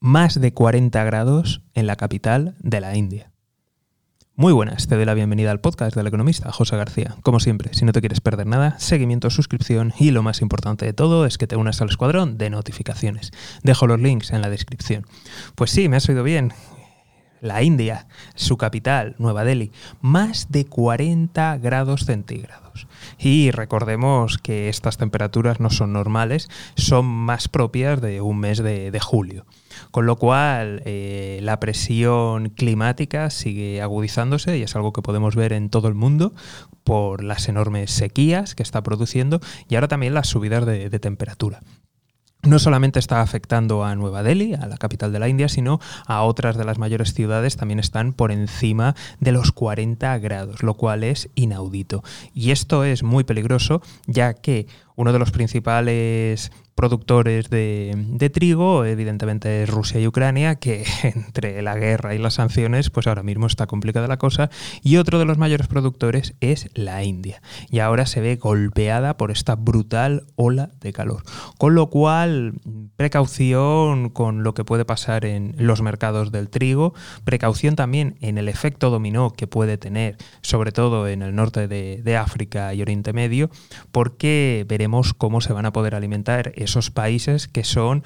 más de 40 grados en la capital de la India. Muy buenas, te doy la bienvenida al podcast del economista José García. Como siempre, si no te quieres perder nada, seguimiento, suscripción y lo más importante de todo es que te unas al escuadrón de notificaciones. Dejo los links en la descripción. Pues sí, me has oído bien. La India, su capital, Nueva Delhi, más de 40 grados centígrados. Y recordemos que estas temperaturas no son normales, son más propias de un mes de, julio. Con lo cual, eh, la presión climática sigue agudizándose y es algo que podemos ver en todo el mundo por las enormes sequías que está produciendo y ahora también las subidas de temperatura no solamente está afectando a Nueva Delhi, a la capital de la India, sino a otras de las mayores ciudades también están por encima de los 40 grados, lo cual es inaudito. Y esto es muy peligroso, ya que uno de los principales productores de, trigo, evidentemente es Rusia y Ucrania, que entre la guerra y las sanciones, pues ahora mismo está complicada la cosa, y otro de los mayores productores es la India, y ahora se ve golpeada por esta brutal ola de calor. Con lo cual, precaución con lo que puede pasar en los mercados del trigo, precaución también en el efecto dominó que puede tener, sobre todo en el norte de, de África y Oriente Medio, porque veremos cómo se van a poder alimentar esos países que son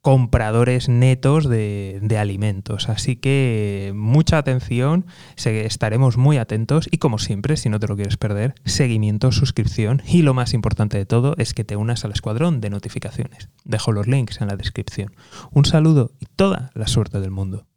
compradores netos de, alimentos. Así que mucha atención, estaremos muy atentos y como siempre, si no te lo quieres perder, seguimiento, suscripción y lo más importante de todo es que te unas al escuadrón de notificaciones. Dejo los links en la descripción. Un saludo y toda la suerte del mundo.